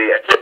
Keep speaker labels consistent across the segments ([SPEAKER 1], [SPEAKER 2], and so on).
[SPEAKER 1] see it.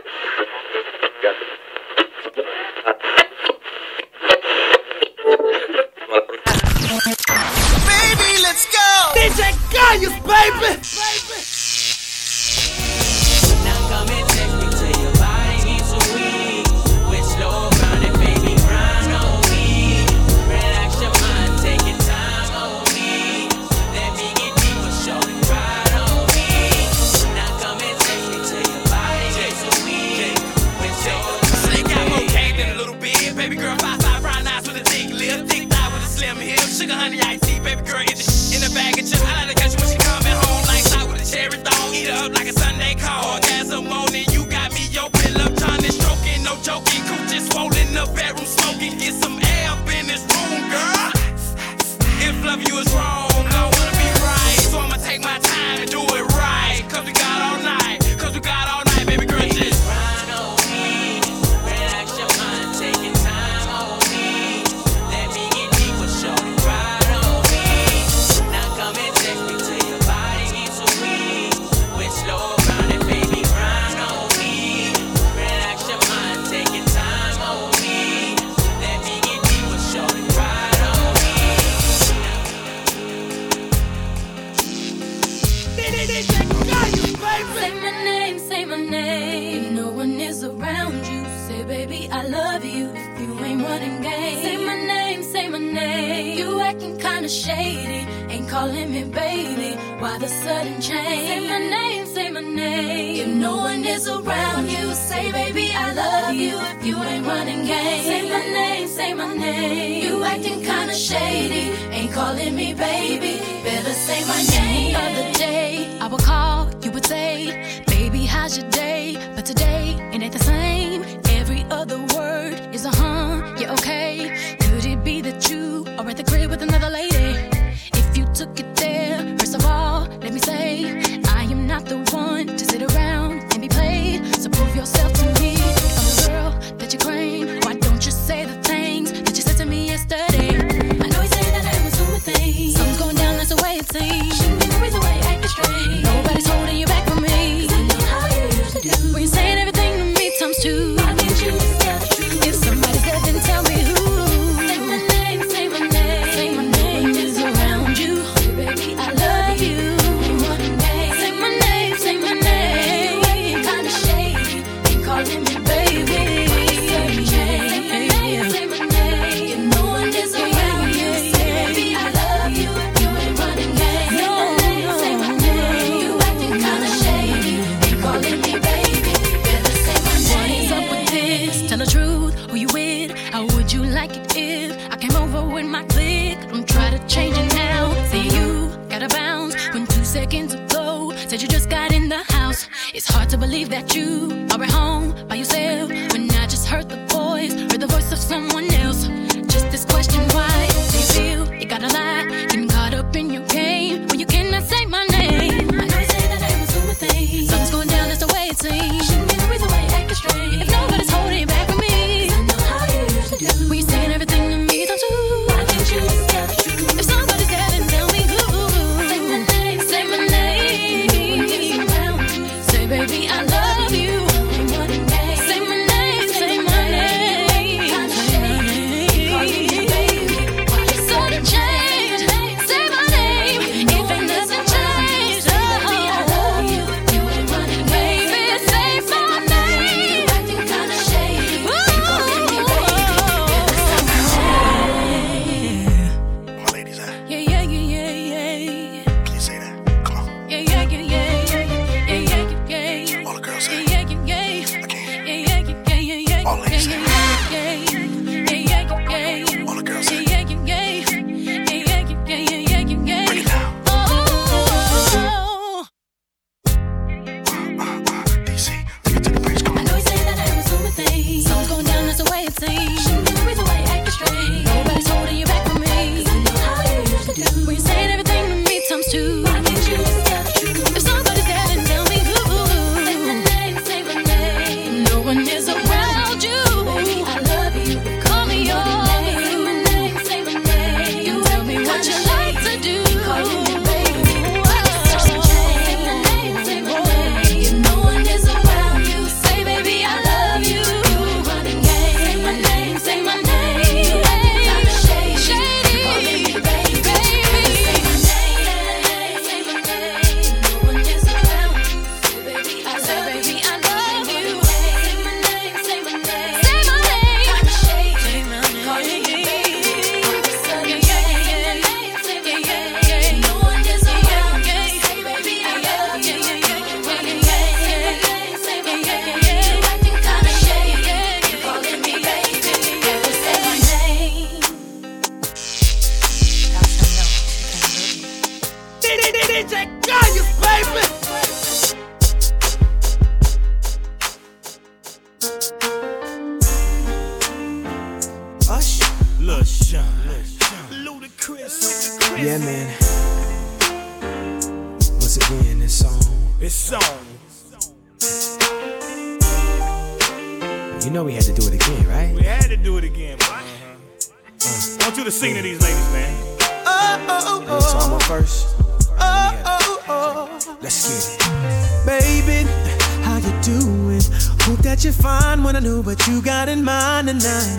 [SPEAKER 2] That you're
[SPEAKER 3] fine. Wanna know what you got in mind tonight.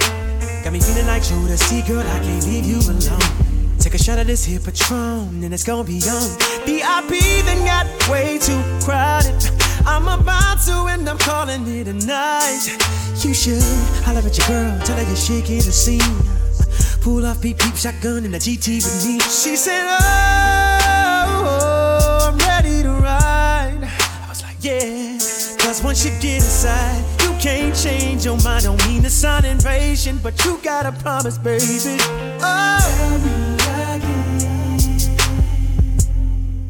[SPEAKER 3] Got me feeling like Joe see, girl, I can't leave you alone. Take a shot of this here Patron, and it's gonna be on. VIP then got way too crowded. I'm about to end up calling it a night. You should holler at your girl, tell her you're shaking the scene. Pull off beep beep shotgun in the GT with me. She said, Oh, Cause once you get inside, you can't change your mind. Don't mean to sound impatient, but you gotta promise, baby. Oh,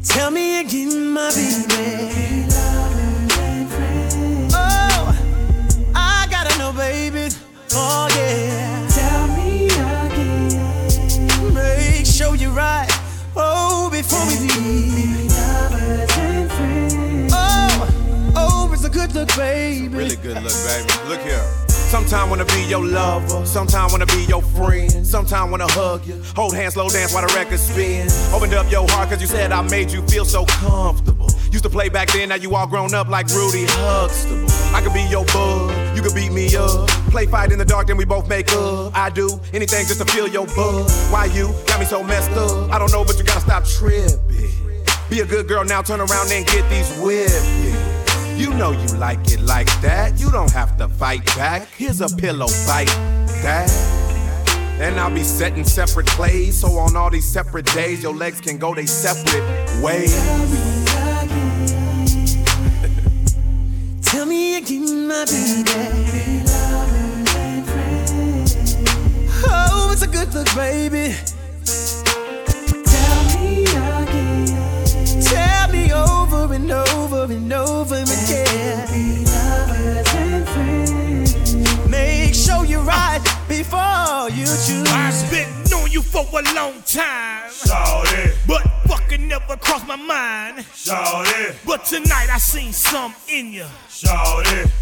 [SPEAKER 3] tell me again, my baby. Oh, I gotta know, baby. Oh, yeah. Tell me again. Make sure you're right. Oh, before we leave. Good look, baby.
[SPEAKER 4] Really good look, baby. Look here. Sometime wanna be your lover, sometime wanna be your friend, sometime wanna hug you, hold hands, slow dance while the record spin. Opened up your heart cause you said I made you feel so comfortable. Used to play back then, now you all grown up like Rudy Huxtable. I could be your bud, you could beat me up. Play fight in the dark, then we both make up. I do anything just to feel your buzz. Why you got me so messed up? I don't know, but you gotta stop tripping. Be a good girl now, turn around and get these whipping. You know you like it like that. You don't have to fight back. Here's a pillow fight that. And I'll be setting separate plays. So on all these separate days, your legs can go they separate ways.
[SPEAKER 3] Tell me again, my baby. Oh, it's a good look, baby. Tell me over and over and over again. Make sure you're right before you choose.
[SPEAKER 5] I've been knowing you for a long time. But fucking never crossed my mind. But tonight I seen some in you.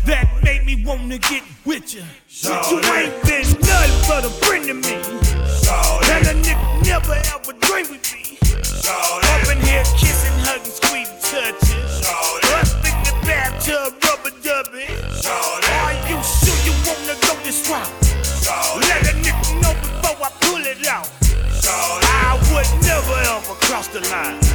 [SPEAKER 5] That made me wanna get with you. But you ain't been nothing but a friend to me. And a nigga never ever dreamed with me. Up in here kissing, hugging, squeezing, touching. In the bathtub, rubber dubbing. Are you sure you wanna go this route? Let a nigga know before I pull it out. I would never ever cross the line.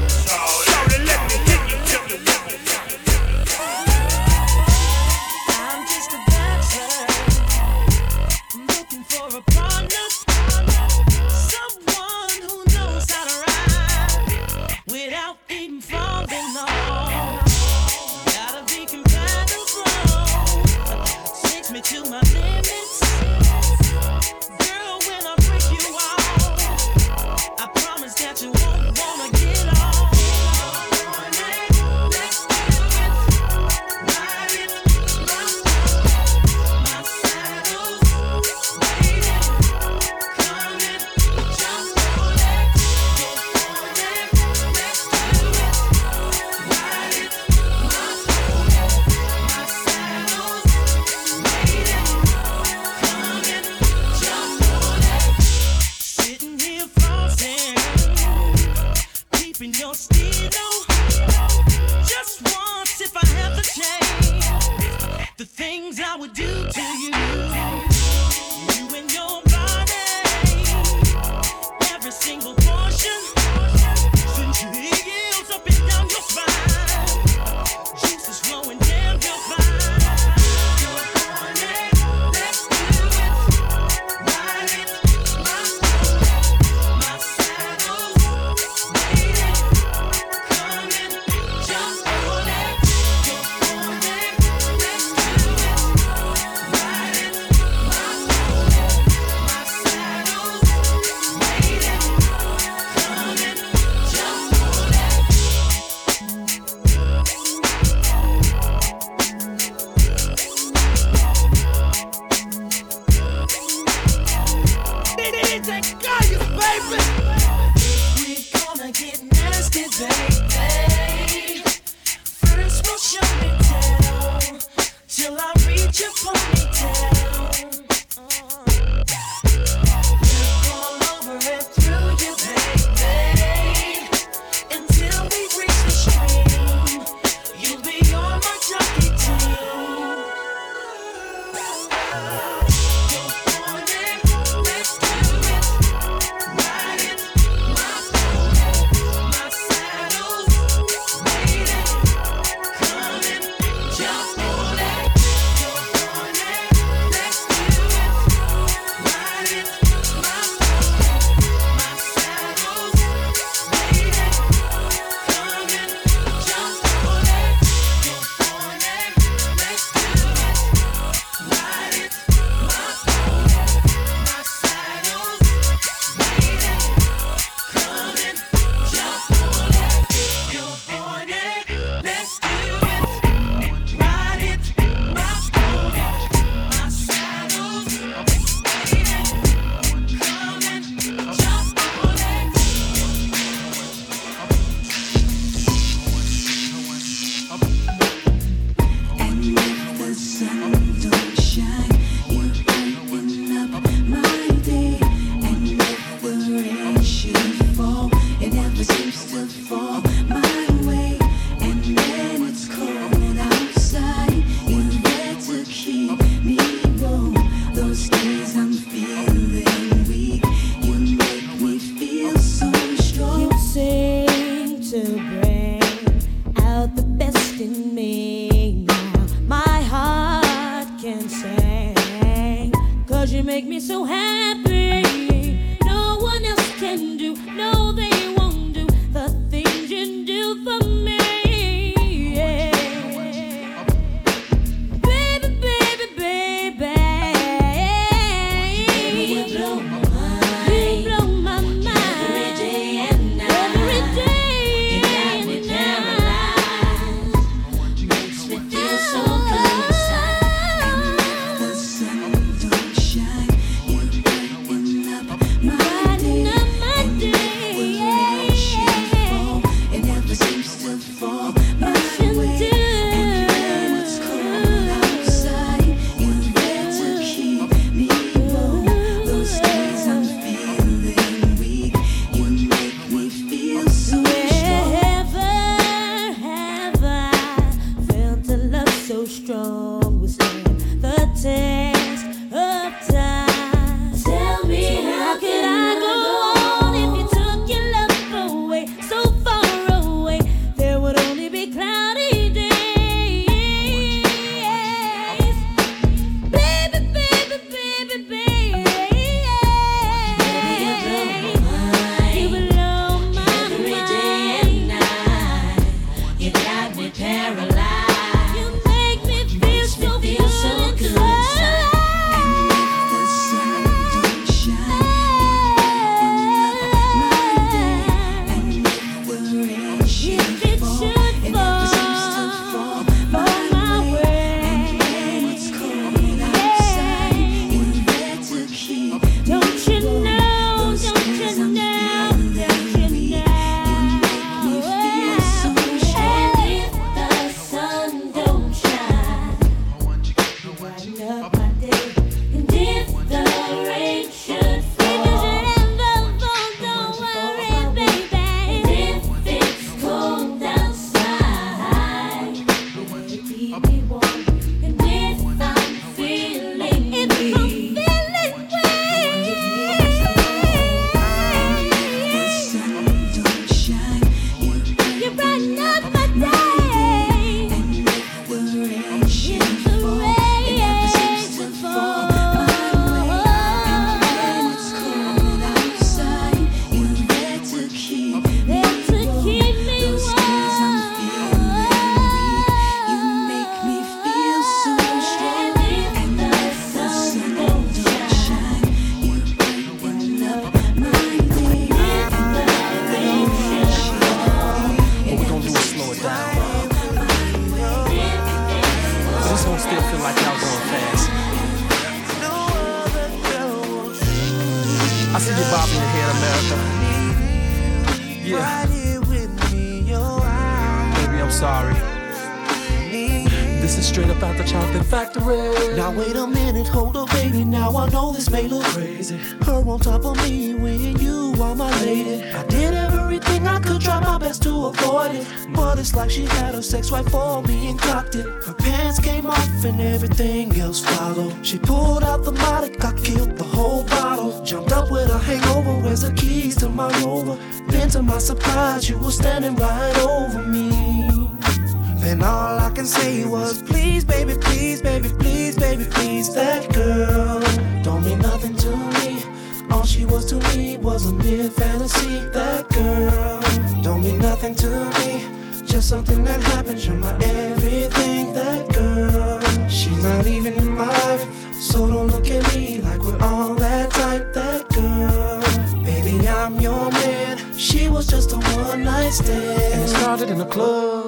[SPEAKER 6] That
[SPEAKER 7] girl don't mean nothing to me. Just something that happens, you're my everything. That girl, she's not even in my life. So don't look at me like we're all that type. That girl, baby, I'm your man. She was just a one night stand.
[SPEAKER 8] And it started in a club.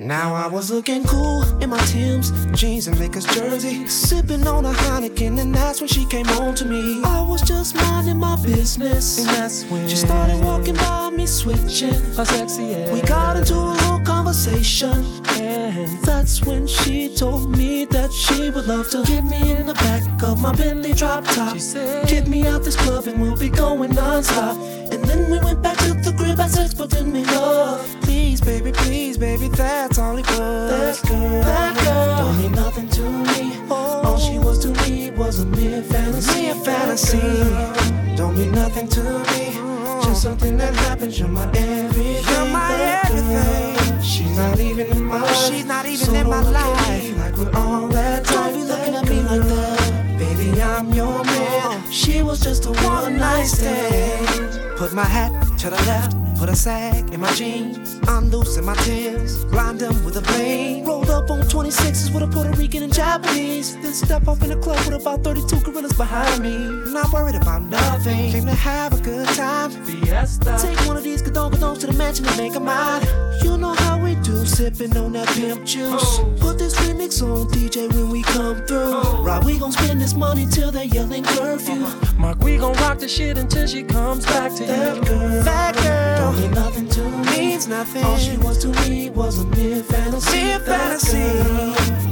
[SPEAKER 7] Now I was looking cool in my Tim's jeans and Lakers jersey, sipping on a Heineken, and that's when she came on to me. I was just minding my business,
[SPEAKER 8] And that's when
[SPEAKER 7] she started walking by me, switching.
[SPEAKER 8] a sexy ass.
[SPEAKER 7] We got into a little conversation, and that's when she told me that she would love to get me in the back of my Bentley drop top.
[SPEAKER 8] She said-
[SPEAKER 7] Get me out this club and we'll be going non-stop. And then we went back to the grip and six, but didn't mean love. Please, baby, please, baby, that's all it was. That girl, that girl don't mean nothing to me. Oh. All she was to me was a mere fantasy. Mere fantasy. Girl. Don't mean nothing to me. Oh. Just something that happens. You're my everything. You're my everything. Girl. She's not even in my life. She's not even so in my life. Like we're all that time. Don't be looking at me like that. Baby, I'm your man. Oh.
[SPEAKER 1] She was just a one night stand. Put my hat to the left, put a sag in my jeans. Unloosen my tears, blind them with a bling. Rolled up on 26s with a Puerto Rican and Japanese. Then step off in a club with about 32 gorillas behind me. Not worried about nothing, came to have a good time. Fiesta. Take one of these gadon gadons to the mansion and make a mine. You know how we do, sipping on that pimp juice. Oh. Put this remix on DJ when we come through. Oh. Right, we gon' spend this money till they yelling curfew.
[SPEAKER 8] Mark, we gon' rock the shit until she comes back to
[SPEAKER 1] that
[SPEAKER 8] you.
[SPEAKER 1] Girl bad girl. Don't mean nothing to me. means nothing. All she was to me was a mere fantasy. Mere fantasy.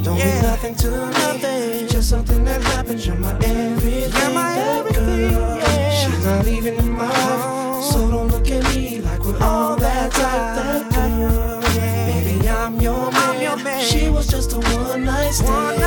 [SPEAKER 1] Don't yeah. mean nothing to nothing. me. Just something that happens. You're my everything. You're my everything. Yeah. She's not even in my life, oh. so don't look at me like we're all that type. That girl. Yeah. Baby, I'm your man. I'm your man. She was just a one night stand. One night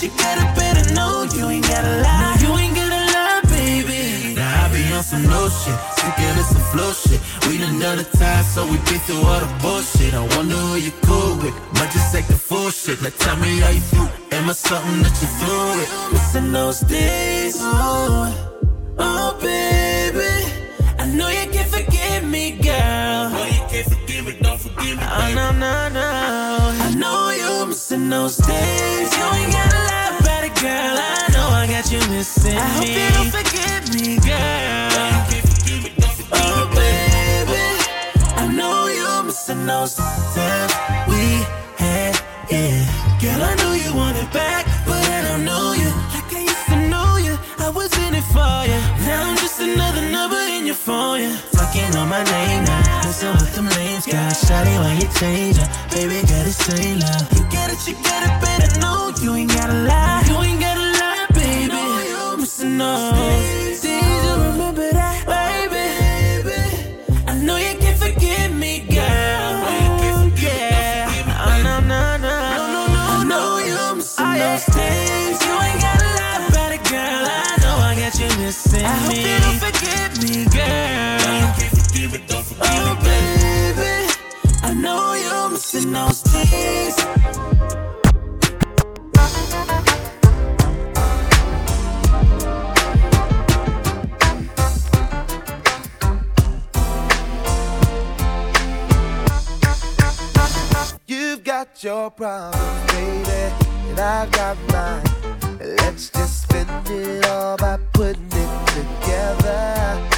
[SPEAKER 8] You get
[SPEAKER 9] gotta better know. You ain't gotta lie. No, you ain't gotta lie, baby. Now I be on some low shit. Of this some flow shit. We done done the time, so we been through all the bullshit. I wonder who you cool with. Might just take the full shit. Now tell me how you feel. Am I something that you through with? Missing those days. Oh, oh, baby. I know you can't forgive me, girl. Oh, you can't forgive me, don't forgive me. Oh, no, no, no. I know you missing those days. You ain't gotta lie about it, girl. I know I got you missing I hope you don't forgive me, girl. Oh, baby. I know you're missing those times we had, yeah. Girl, I know you want it back, but I don't know you like I used to know you. I was in it for you. Now I'm just another number your phone, yeah. Talking on my name now. Listen with them names, got shawty why you change up. Baby, gotta say love. You get it, you get it, better know. You ain't gotta lie. You ain't gotta lie, baby. No, you missing those days. You remember that, baby. I know you can't forgive me, girl. Yeah. Oh, no, no, no. No, no, no. I know you missing those days. You ain't gotta lie about it, girl. I know I got you missing I hope you don't forgive me, missing those days.
[SPEAKER 10] You've got your problems, baby, and I've got mine. Let's just spend it all by putting it together.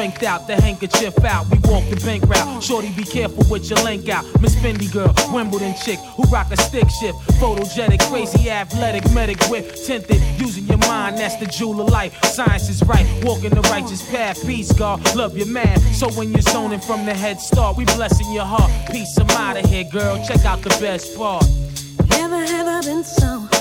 [SPEAKER 11] strength out, the handkerchief out. We walk the bank route. Shorty, be careful with your link out. Miss Fendi girl, Wimbledon chick, who rock a stick shift. Photogenic, crazy, athletic, medic whip. Tinted, using your mind, that's the jewel of life. Science is right, walking the righteous path. Peace, God, love your man. So when you're zoning from the head start, we blessing your heart. Peace, I'm out of here, girl. Check out the best part.
[SPEAKER 1] Never have I been so.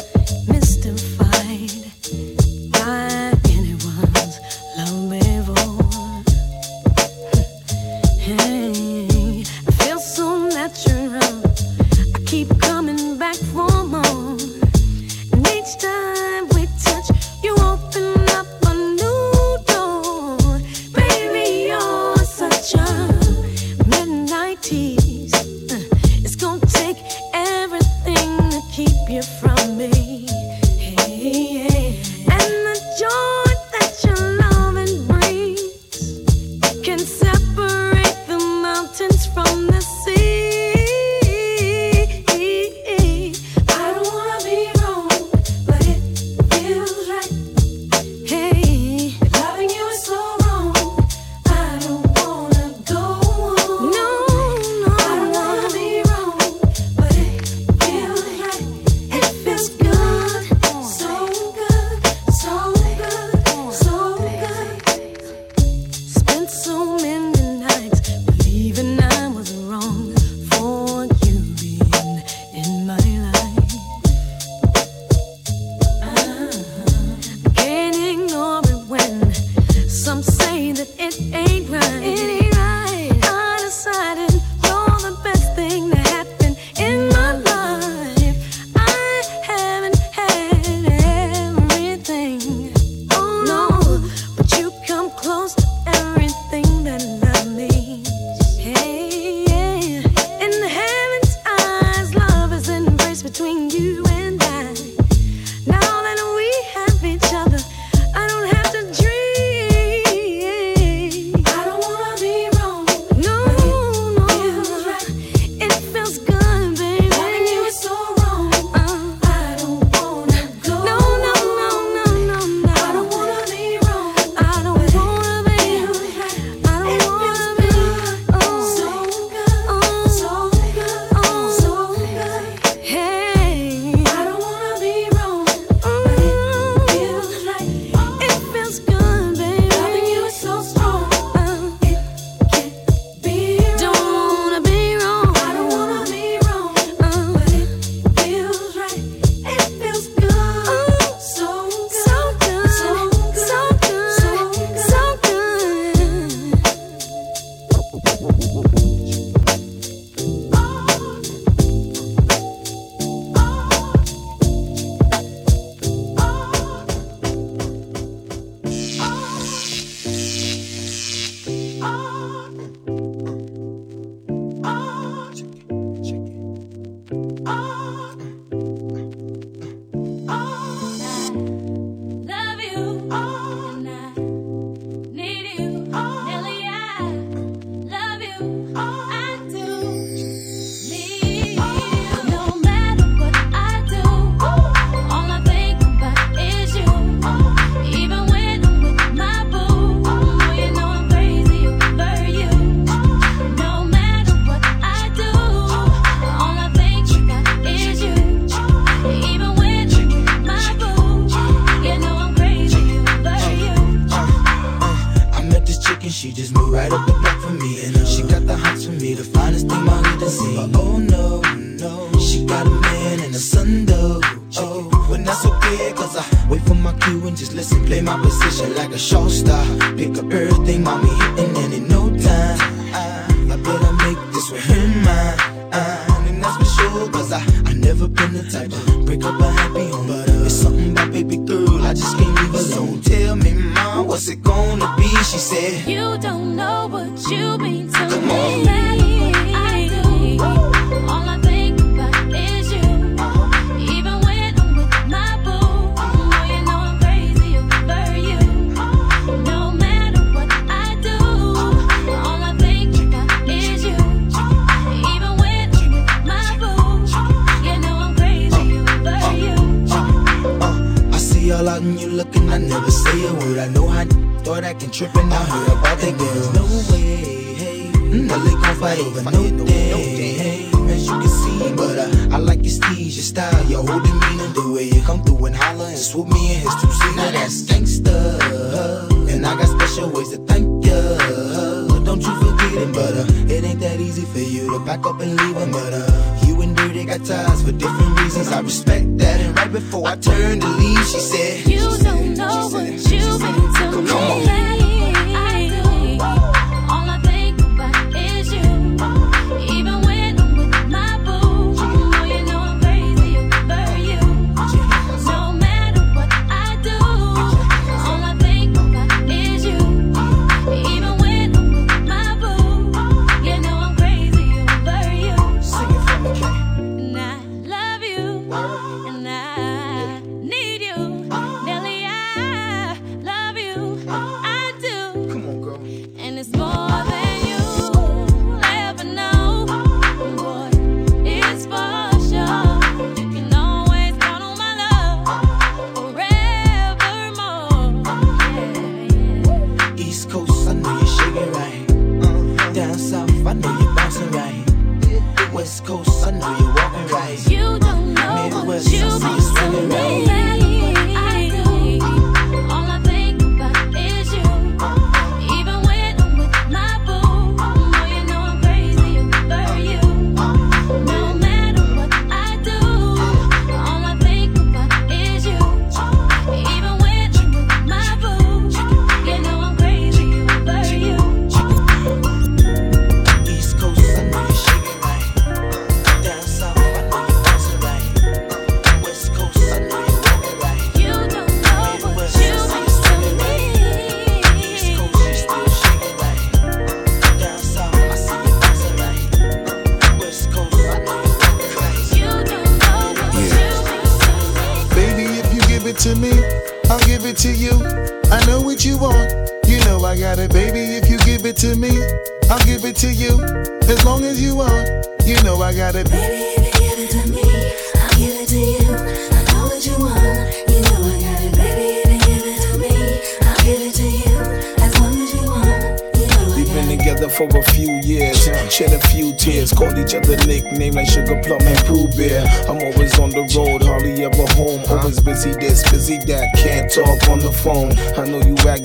[SPEAKER 1] And I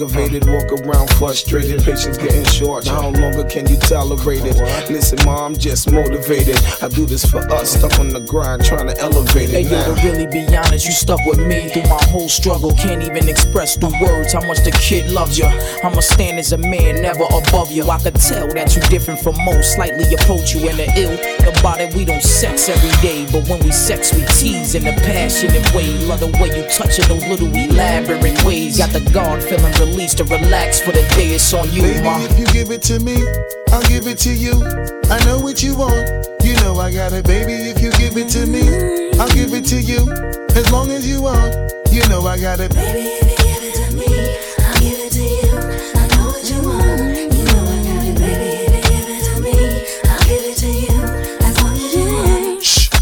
[SPEAKER 1] aggravated, walk around frustrated, patience getting short. How longer can you tolerate it? Listen, ma, I'm just motivated. I do this for us, stuck on the grind, trying to elevate
[SPEAKER 12] Hey
[SPEAKER 1] it
[SPEAKER 12] yo, to really be honest, you stuck with me through my whole struggle. Can't even express through words how much the kid loves you. I'ma stand as a man, never above you. I could tell that you're different from most, slightly approach you in the ill. About it, we don't sex every day, but when we sex, we tease in a passionate way. Love the way you touch it, those little elaborate ways. Got the guard feeling released to relax for the day. It's on you,
[SPEAKER 13] Baby,
[SPEAKER 12] ma.
[SPEAKER 13] if you give it to me, I'll give it to you. I know what you want. You know I got it, baby. If you give it to me, I'll give it to you. As long as you want, you know I got it.
[SPEAKER 10] Baby,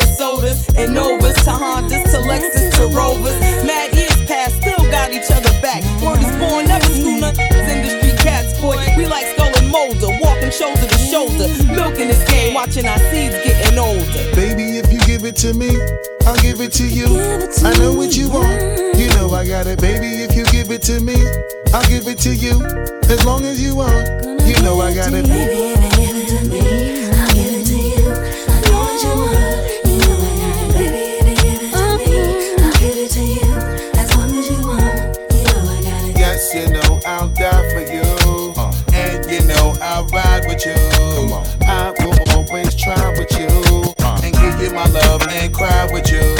[SPEAKER 14] cent sodas and Novas to Hondas to Lexus to Rovers. Mad years past, still got each other back. Word is born, never school nothing. Industry cats, boy. We like Scully and Mulder, walking shoulder to shoulder, milking this game, watching our seeds getting older.
[SPEAKER 13] Baby, if you give it to me, I'll give it to you. I know what you want. You know I got it, baby. If you give it to me, I'll give it to you. As long as you want, you know I got it.
[SPEAKER 10] Baby,
[SPEAKER 13] with you. I will always try with you. Uh. And give you my love and cry with you.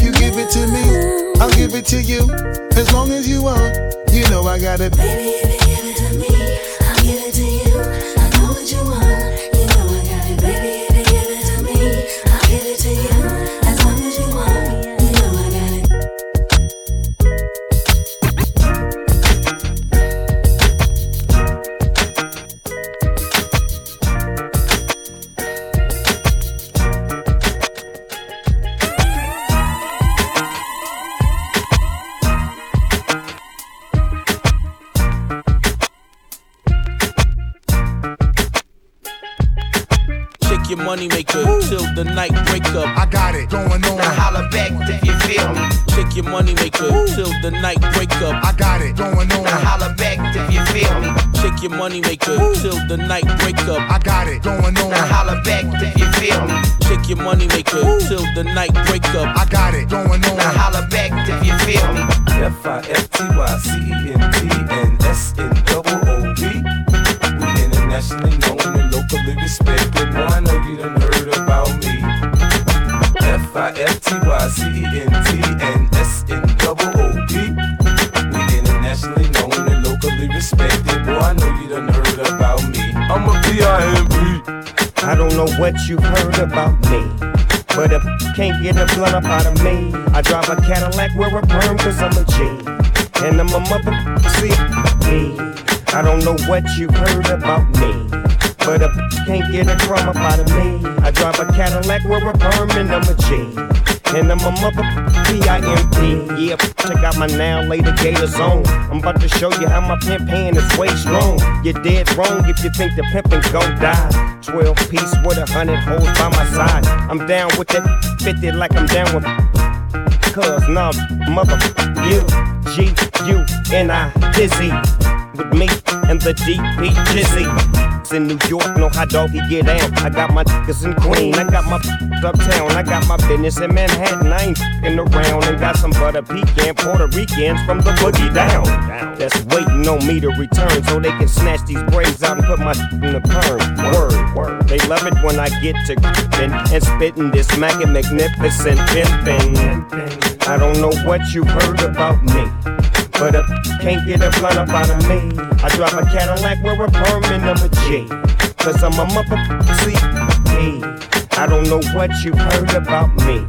[SPEAKER 13] give it to me, I'll give it to you. As long as you want, you know I got it. Baby,
[SPEAKER 12] till the night break up.
[SPEAKER 15] I got it going on.
[SPEAKER 12] Now holla back if you feel me. Shake your money maker till the night break up.
[SPEAKER 15] I got it going on.
[SPEAKER 12] Now holla back if you feel me.
[SPEAKER 16] F I F T Y C E N
[SPEAKER 17] get a blunt up out of me, I drive a Cadillac, wear a perm, cause I'm a G. And I'm a mother, see me. I don't know what you've heard about me. But you can't get a crumb up out of me, I drive a Cadillac, wear a perm, and I'm a G. And I'm a mother P-I-M-P. Yeah, check out my now later gator zone. I'm about to show you how my pimp hand is way strong. You're dead wrong if you think the pimpin' gon' die. 12 piece with a hundred holes by my side. I'm down with that 50 like I'm down with Cause nah, mother, you, G, U, N, I, dizzy. With me and the DP Jizzy. In New York, know how doggy get down. I got my niggas in Queen, I got my uptown, I got my business in Manhattan. I ain't fing around and got some butter pecan Puerto Ricans from the boogie down. That's waiting on me to return so they can snatch these braids out and put my in the perm. Word, word. They love it when I get to and, and spitting this smacking magnificent pimping. I don't know what you heard about me. But if can't get a blunt up out of me, I drive a Cadillac, wear a perm, and I'm a G. Cause I'm a motherfucker, see, I don't know what you heard about me.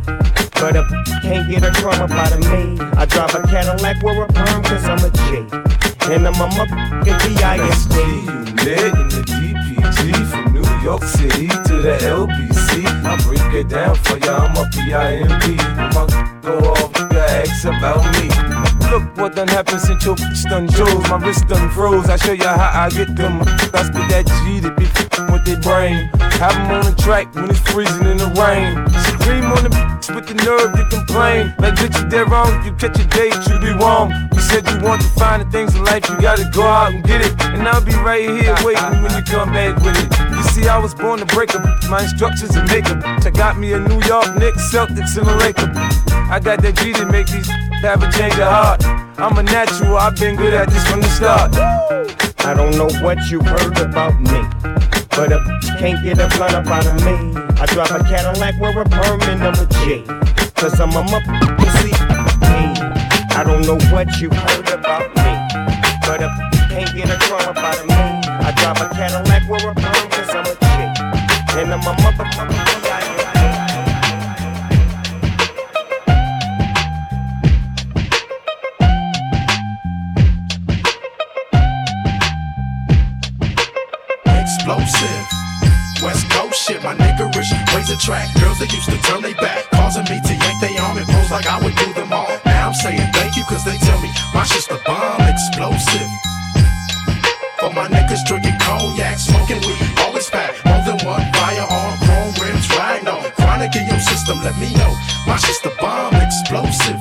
[SPEAKER 17] But if can't get a crumb up out of me, I drive a Cadillac, wear a perm, cause I'm a G. And I'm a motherfucking B.I.S.D.
[SPEAKER 16] Lit in the DPG from New York City to the LBC. I break it down for ya, I'm a P-I-M-P. When my go off, you ask about me. Look what done happened since your bitch done chose. My wrist done froze. I show you how I get them. I spit that G to be with their brain. Have 'em on the track when it's freezing in the rain. Scream on the bitch with the nerve to complain. Like bitch, you dead wrong. You catch a date, you be wrong. You said you want to find the things in life, you gotta go out and get it. And I'll be right here waiting when you come back with it. You see, I was born to break up. My instructions and make up. I got me a New York Knicks, Celtics, and a Laker. I got that G to make these have a change of heart. I'm a natural, I've been good at this from the start.
[SPEAKER 17] I don't know what you heard about me. But you can't get a blunt up out of me, I drive a Cadillac, wear a perm, and I'm a G. Cause I'm a hey, I don't know what you heard about me. But you can't get a crumb up out of me, I drive a Cadillac, wear a perm, cause I'm a G. And I'm a motherfucker,
[SPEAKER 18] track. Girls that used to turn they back, causing me to yank they arm and pose like I would do them all. Now I'm saying thank you, cause they tell me my shit's the bomb explosive. For my niggas drinking cognac, smoking weed, all is fat. More than one firearm, chrome rims,
[SPEAKER 19] riding on. Chronic in your system, let me know. My shit's the bomb explosive.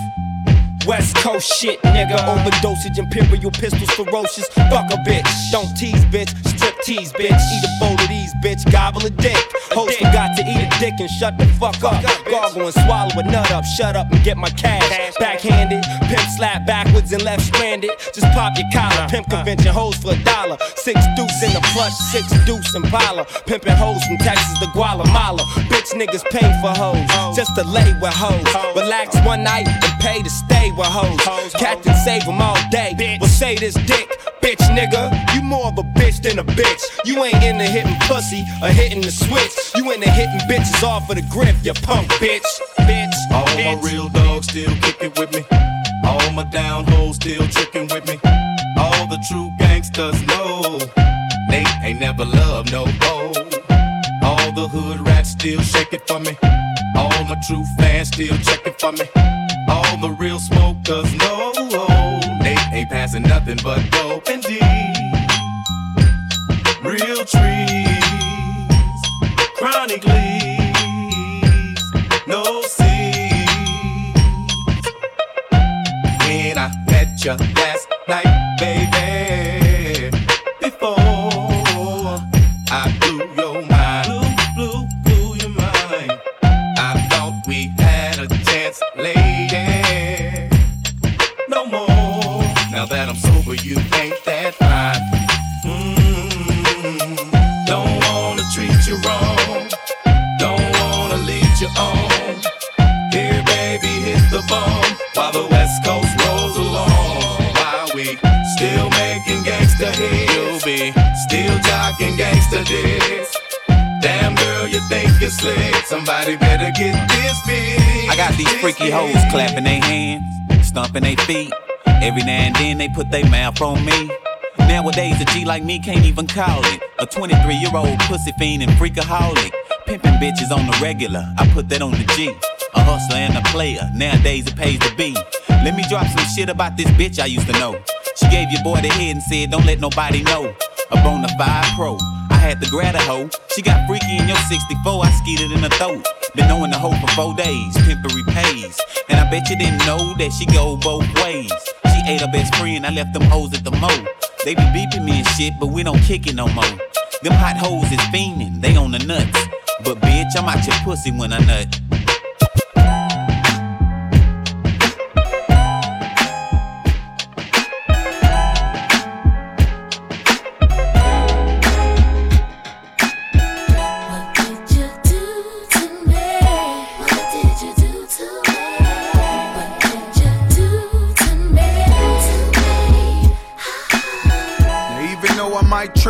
[SPEAKER 20] West Coast shit, nigga. Overdosage, imperial pistols ferocious. Fuck a bitch, don't tease, bitch Tease, bitch. Eat a bowl of these, bitch. Gobble a dick. Host forgot to eat a dick and shut the fuck up. Gargle and swallow a nut up. Shut up and get my cash. Backhanded, pimp slap backwards and left stranded. Just pop your collar. Pimp convention hoes for a dollar. Six deuce in the plush, six deuce in Impala. Pimping hoes from Texas to Guatemala. Bitch niggas pay for hoes. Just to lay with hoes. Relax one night and pay to stay with hoes. Captain save them all day. Well, say this dick. Bitch nigga, you more of a bitch than a bitch. You ain't into hitting pussy or hitting the switch. You into hitting bitches off of the grip, you punk bitch. Bitch.
[SPEAKER 21] All my real dogs still kicking with me. All my down hoes still tricking with me. All the true gangsters know they ain't never loved no hoe. All the hood rats still shaking for me. All my true fans still checking for me. All the real smokers know ain't passing nothing but dope and D. Real trees, chronic leaves, no seeds. When I met you last night, baby, Somebody better get this.
[SPEAKER 22] I got these freaky hoes clapping their hands, stomping their feet. Every now and then they put their mouth on me. Nowadays, a G like me can't even call it. A 23 year old pussy fiend and freakaholic. Pimping bitches on the regular, I put that on the G. A hustler and a player, nowadays it pays to be. Let me drop some shit about this bitch I used to know. She gave your boy the head and said, Don't let nobody know. A bona fide pro. Had to grab a hoe. She got freaky in your 64, I skeeted in her throat. Been knowing the hoe for four days, pimpery pays. And I bet you didn't know that she go both ways. She ate her best friend, I left them hoes at the mo. They be beeping me and shit, but we don't kick it no more. Them hot hoes is fiending, they on the nuts. But bitch, I'm out your pussy when I nut.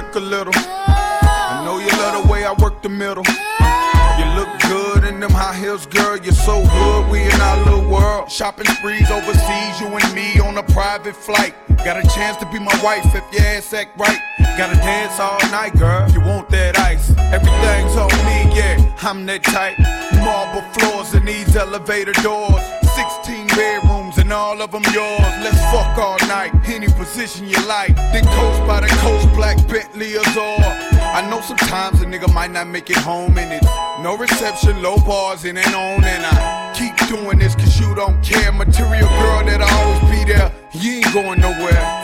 [SPEAKER 19] Trick a little, I know you love the way I work the middle. You look good in them high heels, girl. You're so good, we in our little world. Shopping sprees overseas, you and me on a private flight. Got a chance to be my wife if your ass act right. Gotta dance all night, girl. You want that ice? Everything's on me, yeah. I'm that type. Marble floors and these elevator doors. 16 bedrooms and all of them yours. Let's fuck all night, any position you like. Then coast by the coast, black Bentley Azure. I know sometimes a nigga might not make it home and it's no reception, low bars, it ain't on. And I keep doing this cause you don't care. Material girl that'll always be there, you ain't going nowhere.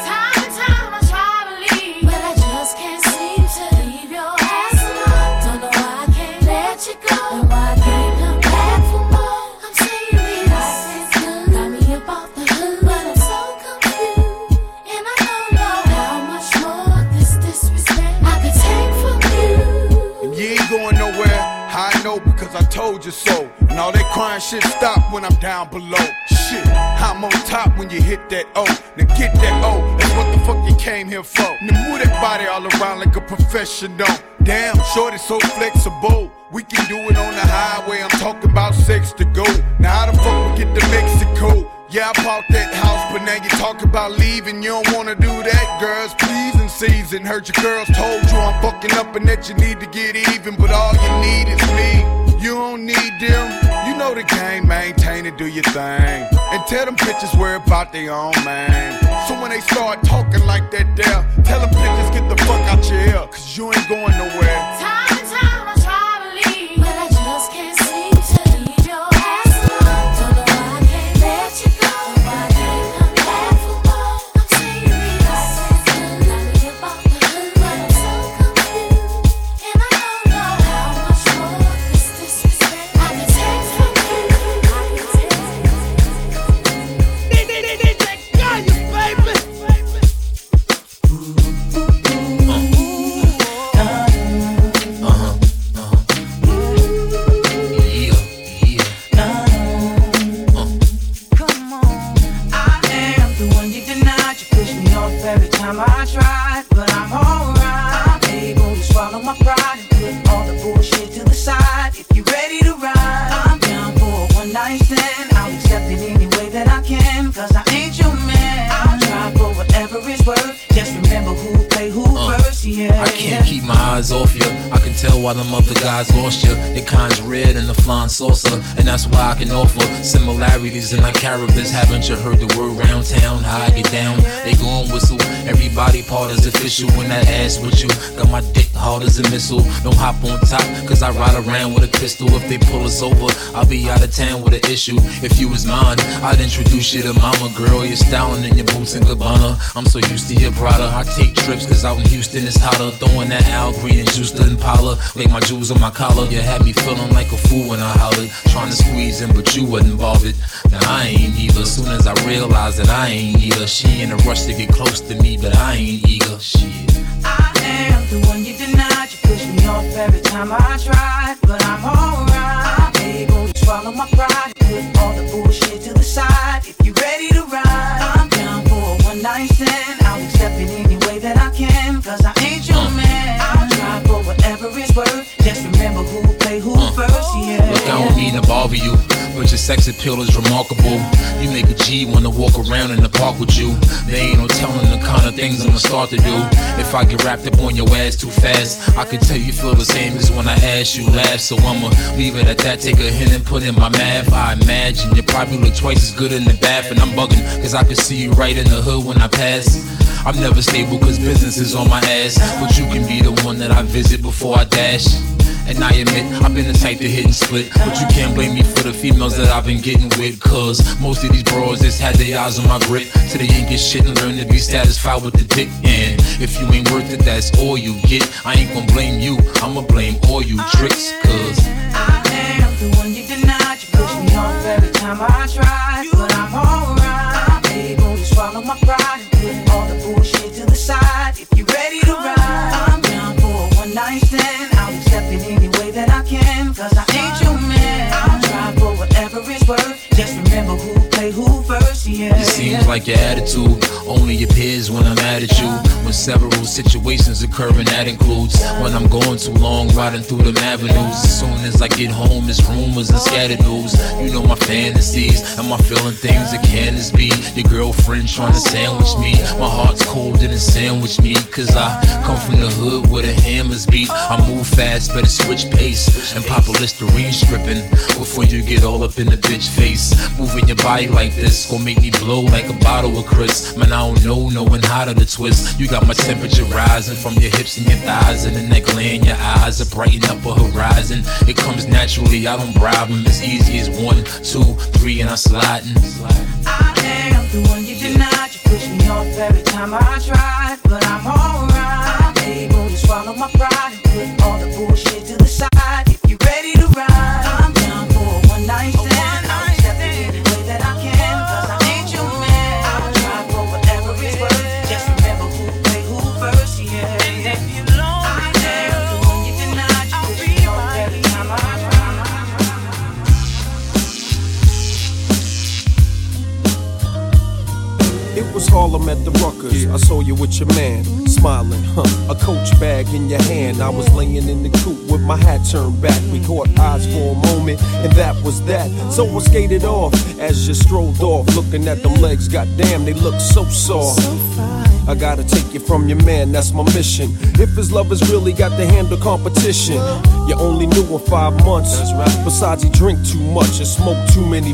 [SPEAKER 19] Told you. And all that crying shit stop when I'm down below. Shit, I'm on top when you hit that O. Now get that O, that's what the fuck you came here for. Now move that body all around like a professional. Damn, shorty so flexible. We can do it on the highway. I'm talking about sex to go. Now how the fuck we get to Mexico? Yeah, I bought that house, but now you talk about leaving. You don't wanna do that, girls. Please Pleasing season. Heard your girls told you I'm fucking up and that you need to get even, but all you need is me. You don't need them. You know the game, maintain it, do your thing. And tell them bitches we're about their own man. So when they start talking like that there, tell them bitches get the fuck out your ear, cause you ain't going nowhere.
[SPEAKER 2] Time
[SPEAKER 23] saucer, and that's why I can offer similarities in our characters. Haven't you heard the word round town? How I get down? They gon' whistle. Everybody part is official when that ass with you. Got my dick hard as a missile. Don't hop on top, cause I ride around with a pistol. If they pull us over, I'll be out of town with an issue. If you was mine, I'd introduce you to mama girl. You're styling in your boots and Gabbana. I'm so used to your Prada. I take trips cause out in Houston it's hotter. Throwing that Al Green and juice to Impala. Lay my jewels on my collar. You had me feeling like a fool when I hollered. Trying to squeeze in, but you wasn't bothered. Now I ain't either. Soon as I realized that I ain't either. She in a rush to get close to me, but I ain't eager. Shit.
[SPEAKER 24] The one you denied. You push me off every time I try, but I'm alright. I'm able to swallow my pride, put all the bullshit to the side. If you're ready to ride, I'm down for a one night stand. I'll accept any way first, yeah.
[SPEAKER 23] Look, I don't mean to bother you, but your sex appeal is remarkable. You make a G wanna walk around in the park with you. There ain't no telling the kind of things I'ma start to do. If I get wrapped up on your ass too fast, I can tell you feel the same as when I ask you laugh. So I'ma leave it at that, take a hint and put in my math. I imagine you probably look twice as good in the bath, and I'm bugging, cause I can see you right in the hood when I pass. I'm never stable cause business is on my ass, but you can be the one that I visit before I dash. And I admit, I've been the type to hit and split. But you can't blame me for the females that I've been getting with. Cause most of these bros just had their eyes on my grip. So they ain't get shit and learn to be satisfied with the dick. And if you ain't worth it, that's all you get. I ain't gonna blame you, I'ma blame all you tricks. Cause
[SPEAKER 24] I am the one you denied. You push me off every time I try,
[SPEAKER 23] like your attitude only appears when I'm mad at you. When several situations occur, and that includes when I'm going too long riding through them avenues. As soon as I get home, it's rumors and scattered news. You know my fantasies and my feeling things that can as be. Your girlfriend trying to sandwich me. My heart's cold and it sandwich me. Cause I come from the hood where the hammers beat. I move fast, better switch pace. And pop a Listerine stripping before you get all up in the bitch face. Moving your body like this gon' make me blow like a bottle of Chris. Man, I don't know, knowing how to the twist. You got my temperature rising from your hips and your thighs and the neckline. Your eyes are brighten up a horizon. It comes naturally, I don't bribe 'em. As easy as one, two, three, and I sliding.
[SPEAKER 24] I am the one you denied. You push me off every time I try, but I'm alright. I'm able to swallow my pride
[SPEAKER 25] was Harlem at the Rucker's. I saw you with your man, smiling, huh? A coach bag in your hand. I was laying in the coop with my hat turned back. We caught eyes for a moment, and that was that. So I skated off as you strolled off, looking at them legs. Goddamn, they look so soft. I gotta take you from your man, that's my mission. If his love has really got to handle competition, you only knew him five months. Besides, he drink too much and smoke too many.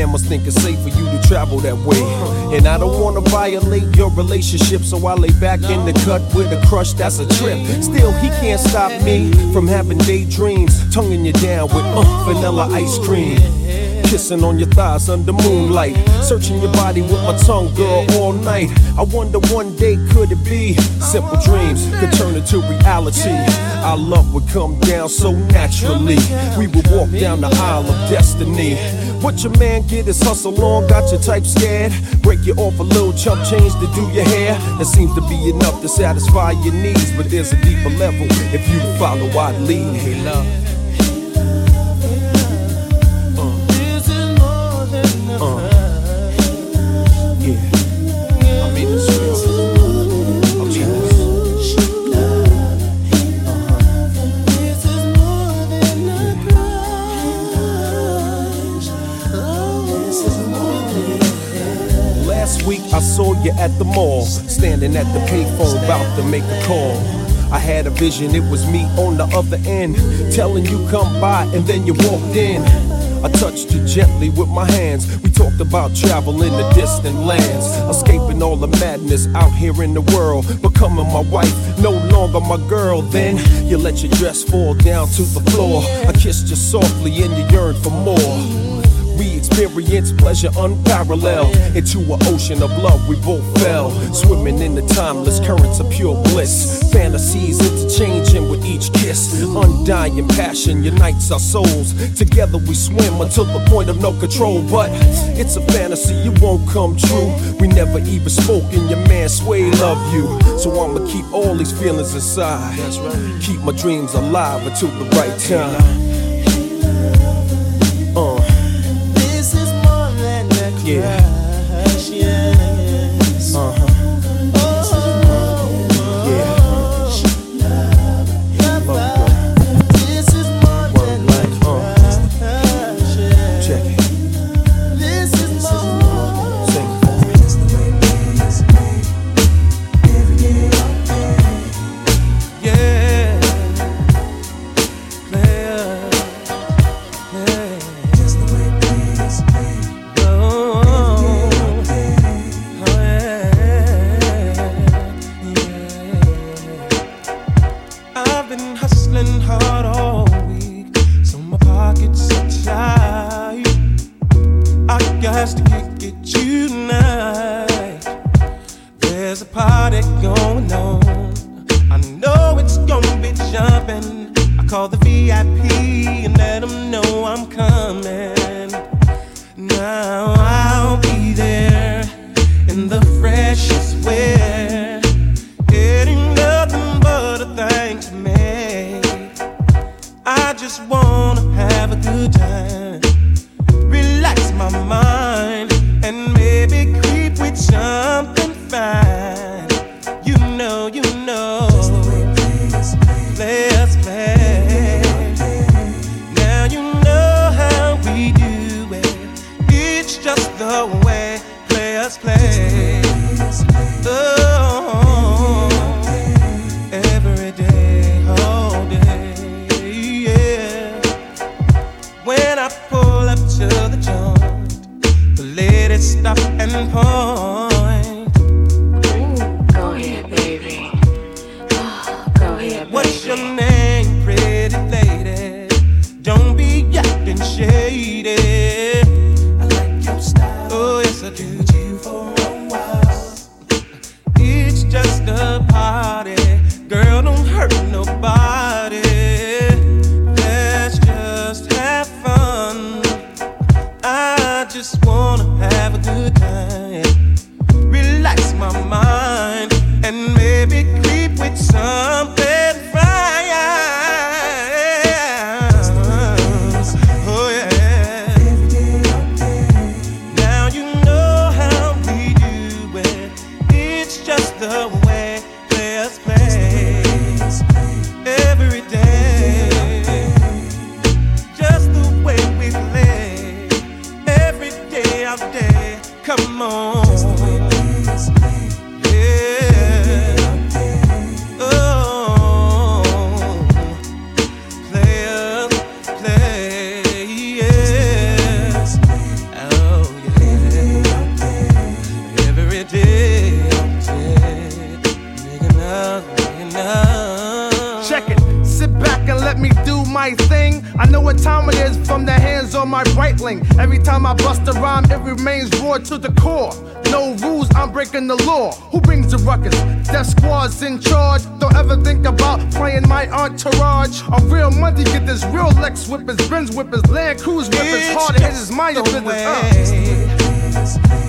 [SPEAKER 25] Your must think it's safe for you to travel that way. And I don't wanna violate your relationship, so I lay back in the cut with a crush that's a trip. Still, he can't stop me from having daydreams, tonguing you down with uh, vanilla ice cream. kissing on your thighs under moonlight. Searching your body with my tongue, girl, all night. I wonder one day could it be simple dreams could turn into reality. Our love would come down so naturally. We would walk down the aisle of destiny. What your man get his hustle on, got your type scared. Break you off a little chump change to do your hair. That seems to be enough to satisfy your needs, but there's a deeper level if you follow I lead. Hey, love. At the mall, standing at the payphone, about to make a call. I had a vision, it was me on the other end, telling you come by, and then you walked in. I touched you gently with my hands. We talked about travel in the distant lands, escaping all the madness out here in the world, becoming my wife, no longer my girl. Then you let your dress fall down to the floor. I kissed you softly, and you yearned for more. We experience pleasure unparalleled. Into an ocean of love, we both fell. Swimming in the timeless currents of pure bliss. Fantasies interchanging with each kiss. Undying passion unites our souls. Together we swim until the point of no control. But it's a fantasy, it won't come true. We never even spoke, and your man Sway love you. So I'ma keep all these feelings inside. Keep my dreams alive until the right time. Yeah.
[SPEAKER 9] charge. A real money get this real Lex whippers, his Benz Land Cruise whippers, hard to hit his mind business. Uh.